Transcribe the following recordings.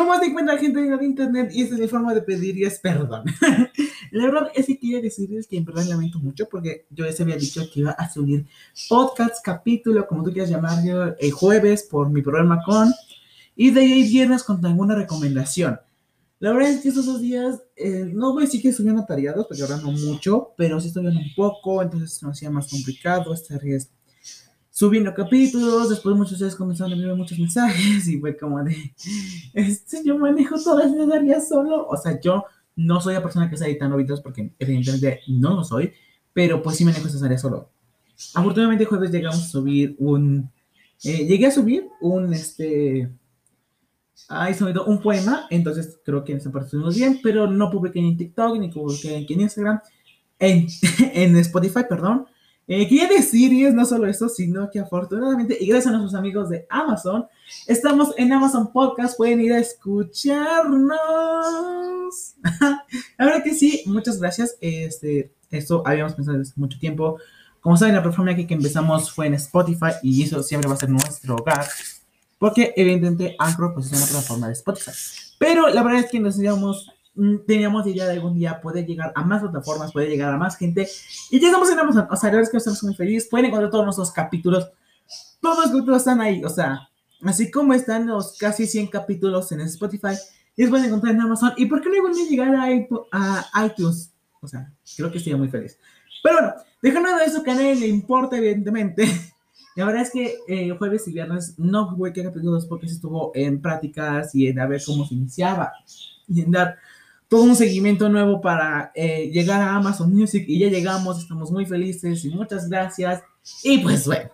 ¿Cómo se encuentra gente de internet? Y esta es mi forma de pedir y es perdón. la verdad es que quería decirles que en verdad lamento mucho porque yo les había dicho que iba a subir podcast, capítulo, como tú quieras llamarlo, el jueves por mi programa con y de ahí viernes con alguna recomendación. La verdad es que estos dos días, eh, no voy a decir que estuvieron atareados, porque ahora no mucho, pero sí estuvieron un poco, entonces me hacía más complicado estar subiendo capítulos, después muchos de ustedes comenzaron a enviar muchos mensajes y fue como de, este, yo manejo todas esas áreas solo, o sea, yo no soy la persona que está editando videos porque evidentemente no lo soy, pero pues sí manejo esas áreas solo. Afortunadamente jueves llegamos a subir un, eh, llegué a subir un, este, Ahí subido un poema, entonces creo que en esa parte estuvimos bien, pero no publiqué en TikTok ni publiqué en Instagram, en, en Spotify, perdón. Eh, quería decir, y es no solo eso, sino que afortunadamente, y gracias a nuestros amigos de Amazon, estamos en Amazon Podcast, pueden ir a escucharnos. Verdad que sí, muchas gracias. Este, esto habíamos pensado desde mucho tiempo. Como saben, la plataforma que empezamos fue en Spotify y eso siempre va a ser nuestro hogar porque evidentemente Anchor pues, es una plataforma de Spotify. Pero la verdad es que nos mm, teníamos idea de algún día poder llegar a más plataformas, poder llegar a más gente. Y ya estamos en Amazon. O sea, la verdad es que estamos muy felices. Pueden encontrar todos nuestros capítulos. Todos los capítulos están ahí. O sea, así como están los casi 100 capítulos en Spotify, los pueden encontrar en Amazon. ¿Y por qué no iban a llegar a, iTunes? O sea, creo que estaría muy feliz. Pero bueno, dejando de eso que a nadie le importa, evidentemente. La verdad es que eh, jueves y viernes no jugué que capítulos porque se estuvo en prácticas y en a ver cómo se iniciaba y en dar todo un seguimiento nuevo para eh, llegar a Amazon Music y ya llegamos, estamos muy felices y muchas gracias. Y pues bueno,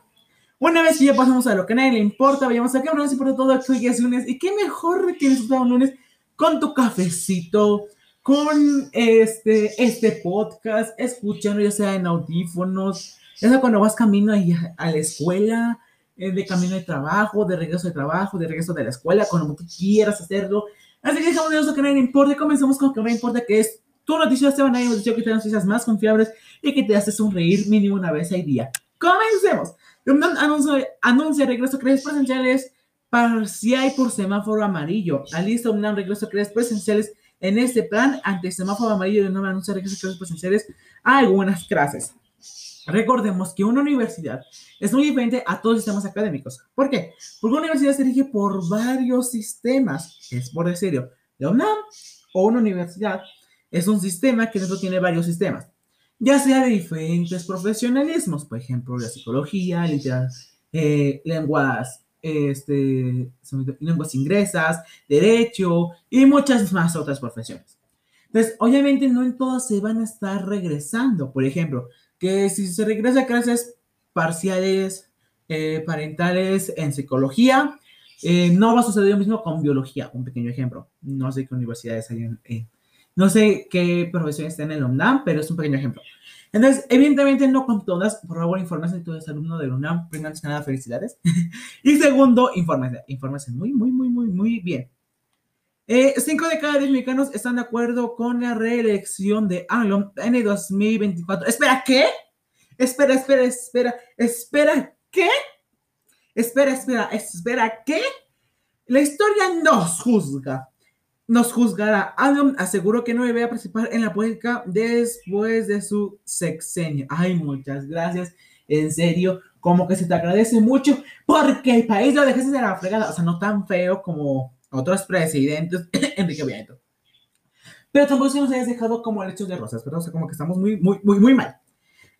una vez que ya pasamos a lo que a nadie le importa, vayamos a qué no por todo esto es lunes. Y qué mejor que disfrutar un lunes con tu cafecito, con este, este podcast, escuchando ya sea en audífonos, eso cuando vas camino a, la escuela, eh, de camino de trabajo, de regreso de trabajo, de regreso de la escuela, cuando tú quieras hacerlo. Así que dejamos de eso que no importa y comenzamos con que no importa que es tu noticia te van a ir que te dan noticias más confiables y que te hace sonreír mínimo una vez al día. Comencemos. Anuncia, anuncia regreso a clases presenciales parcial por semáforo amarillo. Alista un regreso a clases presenciales en este plan ante semáforo amarillo y no anuncia regreso a clases presenciales a algunas clases. Recordemos que una universidad es muy diferente a todos los sistemas académicos. ¿Por qué? Porque una universidad se rige por varios sistemas. Es por decirlo, la UNAM o una universidad es un sistema que dentro tiene varios sistemas, ya sea de diferentes profesionalismos, por ejemplo, la psicología, eh, lenguas, este, lenguas ingresas, derecho y muchas más otras profesiones. Entonces, obviamente no en todas se van a estar regresando. Por ejemplo, que si se regresa a clases parciales eh, parentales en psicología, eh, no va a suceder lo mismo con biología. Un pequeño ejemplo. No sé qué universidades hay en, no sé qué profesiones están en el UNAM, pero es un pequeño ejemplo. Entonces, evidentemente no con todas, por favor, infórmense si tú eres alumno del UNAM, primero que nada, felicidades. y segundo, infórmense, infórmense muy, muy, muy, muy, muy bien. Eh, cinco de cada diez mexicanos están de acuerdo con la reelección de AMLO en el 2024. Espera, ¿qué? Espera, espera, espera, espera, ¿qué? Espera, espera, espera, ¿qué? La historia nos juzga. Nos juzgará. AMLO aseguró que no a participar en la política después de su sexenio. Ay, muchas gracias. En serio, como que se te agradece mucho porque el país lo dejaste de la fregada. O sea, no tan feo como otros presidentes, Enrique Nieto. Pero tampoco se nos hayas dejado como lechos de rosas, pero como que estamos muy, muy, muy, muy mal.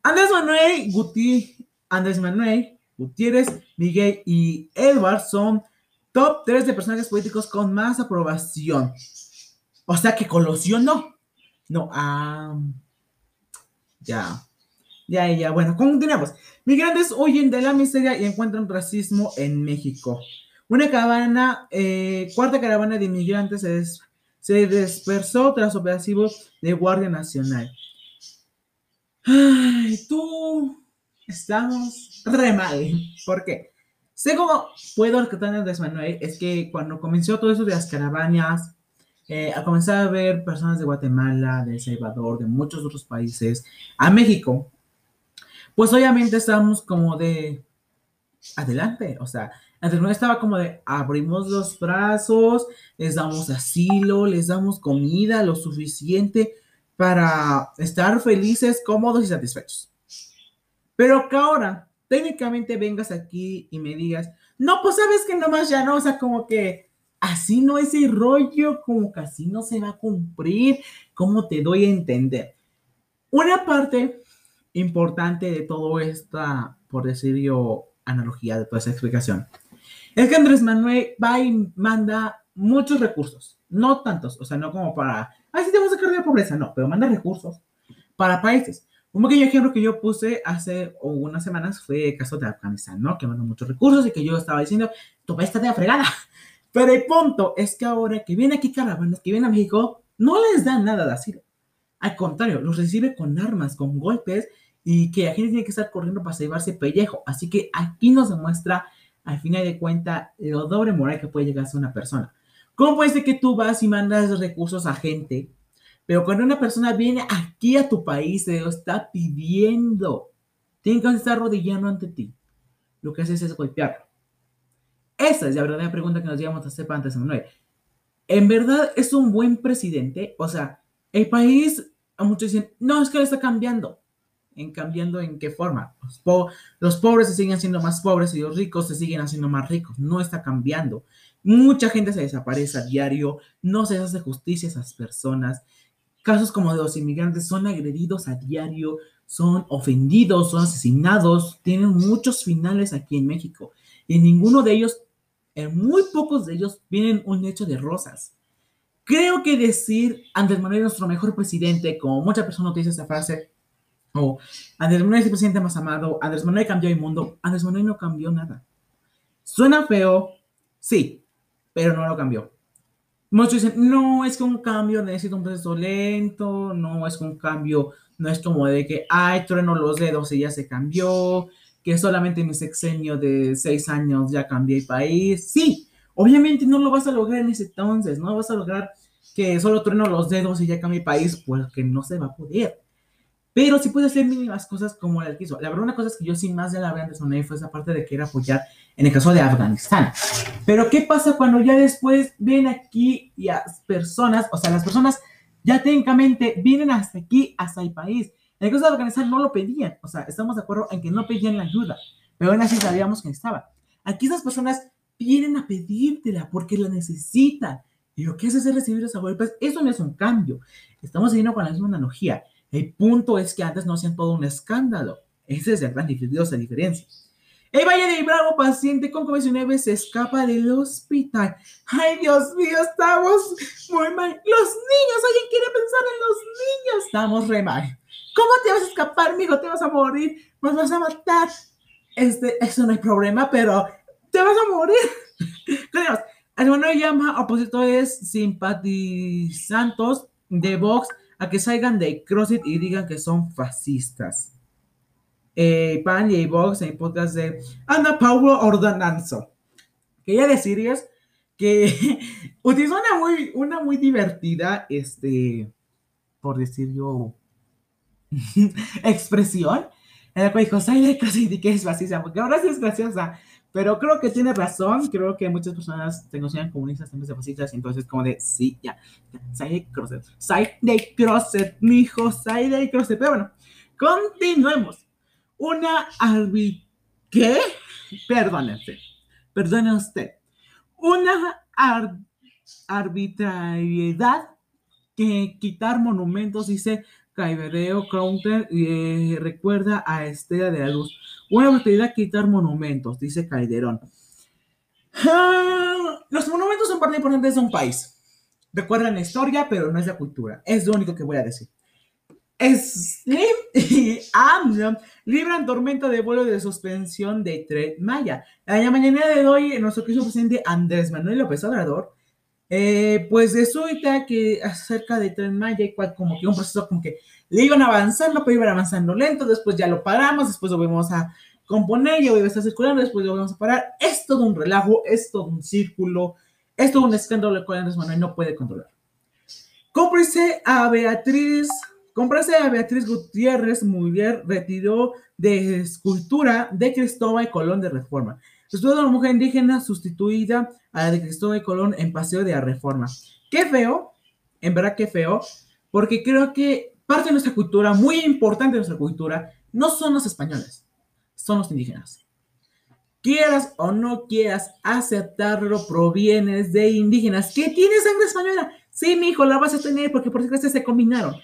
Andrés Manuel, Guti, Andrés Manuel, Gutiérrez, Miguel y Edward son top 3 de personajes políticos con más aprobación. O sea que Colosio no. No, ya. Ya, ya, bueno, continuamos. Migrantes huyen de la miseria y encuentran racismo en México. Una caravana, eh, cuarta caravana de inmigrantes se, dispersó tras operativos de Guardia Nacional. Ay, tú, estamos re mal. ¿Por qué? Sé cómo puedo rescatar a Manuel, es que cuando comenzó todo eso de las caravanas, eh, a comenzar a ver personas de Guatemala, de El Salvador, de muchos otros países, a México, pues obviamente estábamos como de adelante, o sea, Manuel estaba como de abrimos los brazos, les damos asilo, les damos comida lo suficiente para estar felices, cómodos y satisfechos. Pero que ahora técnicamente vengas aquí y me digas, no, pues sabes que nomás ya no, o sea, como que así no es el rollo, como que así no se va a cumplir, ¿cómo te doy a entender? Una parte importante de todo esta, por decir yo, analogía, de toda esa explicación, es que Andrés Manuel va y manda muchos recursos, no tantos, o sea, no como para, ay, sí, te vamos a sacar de la pobreza, no, pero manda recursos para países. Un pequeño ejemplo que yo puse hace unas semanas fue el caso de Afganistán, ¿no? Que mandó muchos recursos y que yo estaba diciendo, tu país está de fregada. Pero el punto es que ahora que viene aquí caravanas, que viene a México, no les dan nada de asilo. Al contrario, los recibe con armas, con golpes y que la gente tiene que estar corriendo para salvarse pellejo. Así que aquí nos demuestra, al final de cuentas, lo doble moral que puede llegar a ser una persona. ¿Cómo puede ser que tú vas y mandas recursos a gente pero cuando una persona viene aquí a tu país, se lo está pidiendo, tiene que estar arrodillando ante ti. Lo que haces es golpearlo. Esa es la verdadera pregunta que nos llevamos a hacer antes, Manuel. ¿En verdad es un buen presidente? O sea, el país, a muchos dicen, no, es que lo está cambiando. ¿En cambiando en qué forma? Los, pobres se siguen haciendo más pobres y los ricos se siguen haciendo más ricos. No está cambiando. Mucha gente se desaparece a diario, no se hace justicia a esas personas. Casos como de los inmigrantes son agredidos a diario, son ofendidos, son asesinados, tienen muchos finales aquí en México. Y en ninguno de ellos, en muy pocos de ellos, vienen un hecho de rosas. Creo que decir Andrés Manuel es nuestro mejor presidente, como muchas personas utilizan esa frase, o Andrés Manuel es el presidente más amado, Andrés Manuel cambió el mundo, Andrés Manuel no cambió nada. Suena feo, sí, pero no lo cambió. Muchos dicen, no, es que un cambio necesita un proceso lento, no es que un cambio, no es como de que, ay, trueno los dedos y ya se cambió, que solamente en mi sexenio de seis años ya cambié el país. Sí, obviamente no lo vas a lograr en ese entonces, no vas a lograr que solo trueno los dedos y ya cambie el país, porque no se va a poder. Pero sí puede hacer mínimas cosas como la que hizo. La verdad, una cosa es que yo sin más de la verdad de fue esa parte de que era apoyar en el caso de Afganistán. Pero ¿qué pasa cuando ya después ven aquí y a personas, o sea, las personas ya técnicamente vienen hasta aquí, hasta el país? En el caso de Afganistán no lo pedían, o sea, estamos de acuerdo en que no pedían la ayuda, pero aún así sabíamos que estaba. Aquí esas personas vienen a pedírtela porque la necesitan. Y lo que hace es recibir esos golpes, eso no es un cambio. Estamos siguiendo con la misma analogía. El punto es que antes no hacían todo un escándalo. Esa es la gran diferencia. El Valle de Bravo, paciente con COVID-19, se escapa del hospital. Ay, Dios mío, estamos muy mal. Los niños, alguien quiere pensar en los niños. Estamos re mal. ¿Cómo te vas a escapar, amigo? Te vas a morir, nos vas a matar. Este, eso no hay problema, pero te vas a morir. Tenemos, el bueno llama opositores simpatizantes de Vox a que salgan de CrossFit y digan que son fascistas eh, Pan y Vox en podcast de Ana Paula Ordananzo. Quería decirles que utilizó una muy, una muy divertida, este, por decir yo, expresión, en la cual dijo, soy de y que es fascista, porque ahora sí es graciosa, pero creo que tiene razón, creo que muchas personas se consideran comunistas en vez de fascistas, entonces como de, sí, ya, soy de Crosset, soy de Crosset, mijo, soy de Crosset, pero bueno, continuemos una arbit... ¿Qué? Perdónese. Perdone usted. Una arbitrariedad que quitar monumentos, dice Caibereo Counter, eh, recuerda a Estela de la Luz. Una arbitrariedad quitar monumentos, dice Calderón. Ah, los monumentos son parte importante de un país. Recuerdan la historia, pero no es la cultura. Es lo único que voy a decir. Slim y libran tormenta de vuelo de suspensión de Tren Maya. La mañana de hoy, nuestro querido presidente Andrés Manuel López Obrador, eh, pues resulta que acerca de Tren Maya, como que un proceso como que le iban avanzando, pero iban avanzando lento, después ya lo paramos, después lo vamos a componer, ya a estar circulando, después lo vamos a parar. Es todo un relajo, es todo un círculo, es todo un escándalo que Andrés Manuel no puede controlar. Cómplice a Beatriz Comprase a Beatriz Gutiérrez Muller retiró de escultura de Cristóbal Colón de Reforma. Estuvo una mujer indígena sustituida a la de Cristóbal Colón en Paseo de la Reforma. Qué feo, en verdad qué feo, porque creo que parte de nuestra cultura, muy importante de nuestra cultura, no son los españoles, son los indígenas. Quieras o no quieras aceptarlo, provienes de indígenas que tienen sangre española. Sí, mi hijo, la vas a tener porque por supuesto se combinaron.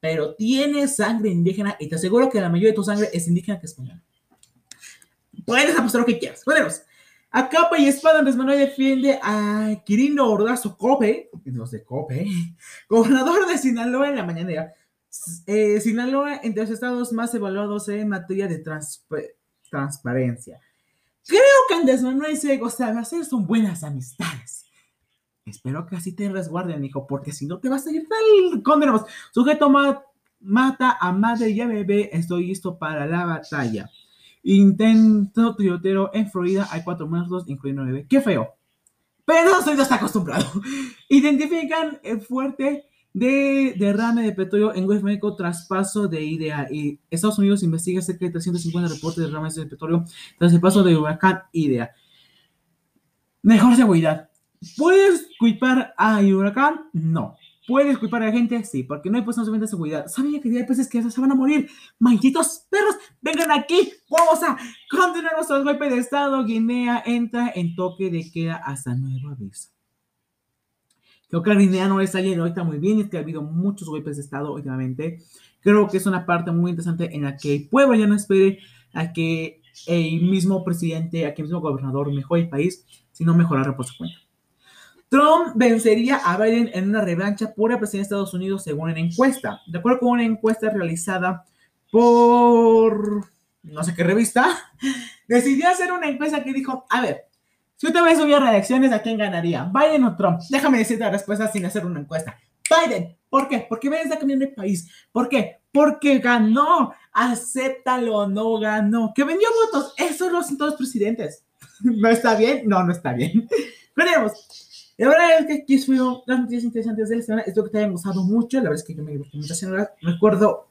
Pero tienes sangre indígena y te aseguro que la mayoría de tu sangre es indígena que española. Puedes apostar lo que quieras. Podemos. A capa y espada, Andrés Manuel defiende a Quirino Ordazo Cope, los de Cope, gobernador de Sinaloa en la mañanera. Eh, Sinaloa, entre los estados más evaluados en materia de transparencia. Creo que Andrés Manuel se sabe hacer son buenas amistades. Espero que así te resguarden, hijo, porque si no te vas a ir tal. Condenamos. Sujeto mata a madre y a bebé. Estoy listo para la batalla. Intento tirotero en Florida. Hay cuatro muertos, incluyendo bebé. Qué feo. Pero no está acostumbrado. Identifican el fuerte de derrame de petróleo en Gulf México tras paso de Idea. Y Estados Unidos investiga cerca de 350 reportes de derrames de petróleo tras el paso de huracán Idea. Mejor seguridad. ¿Puedes culpar a huracán? No. ¿Puedes culpar a la gente? Sí, porque no hay puestos de seguridad. ¿Sabía que hay peces que se van a morir? ¡Malditos perros! ¡Vengan aquí! ¡Vamos a continuar nuestro golpe de Estado! Guinea entra en toque de queda hasta nuevo aviso. Creo que Guinea no está yendo ahorita muy bien, es que ha habido muchos golpes de Estado últimamente. Creo que es una parte muy interesante en la que el pueblo ya no espere a que el mismo presidente, a que el mismo gobernador mejore el país, sino mejorarlo por su cuenta. Trump vencería a Biden en una revancha por la presidencia de Estados Unidos según una encuesta. De acuerdo con una encuesta realizada por no sé qué revista, decidió hacer una encuesta que dijo, a ver, si usted me subir reacciones, ¿a quién ganaría? ¿Biden o Trump? Déjame decirte la respuesta sin hacer una encuesta. Biden. ¿Por qué? Porque Biden está cambiando el país. ¿Por qué? Porque ganó. Acéptalo, no ganó. Que vendió votos. Eso lo hacen todos los presidentes. ¿No está bien? No, no está bien. Veremos. La verdad es que aquí fueron las noticias interesantes de la semana. Espero que te hayan gustado mucho. La verdad es que yo me gustó mucho. Recuerdo,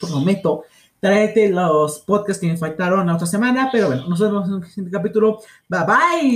prometo, traerte los podcasts que me faltaron la otra semana. Pero bueno, nos vemos en el siguiente capítulo. Bye bye.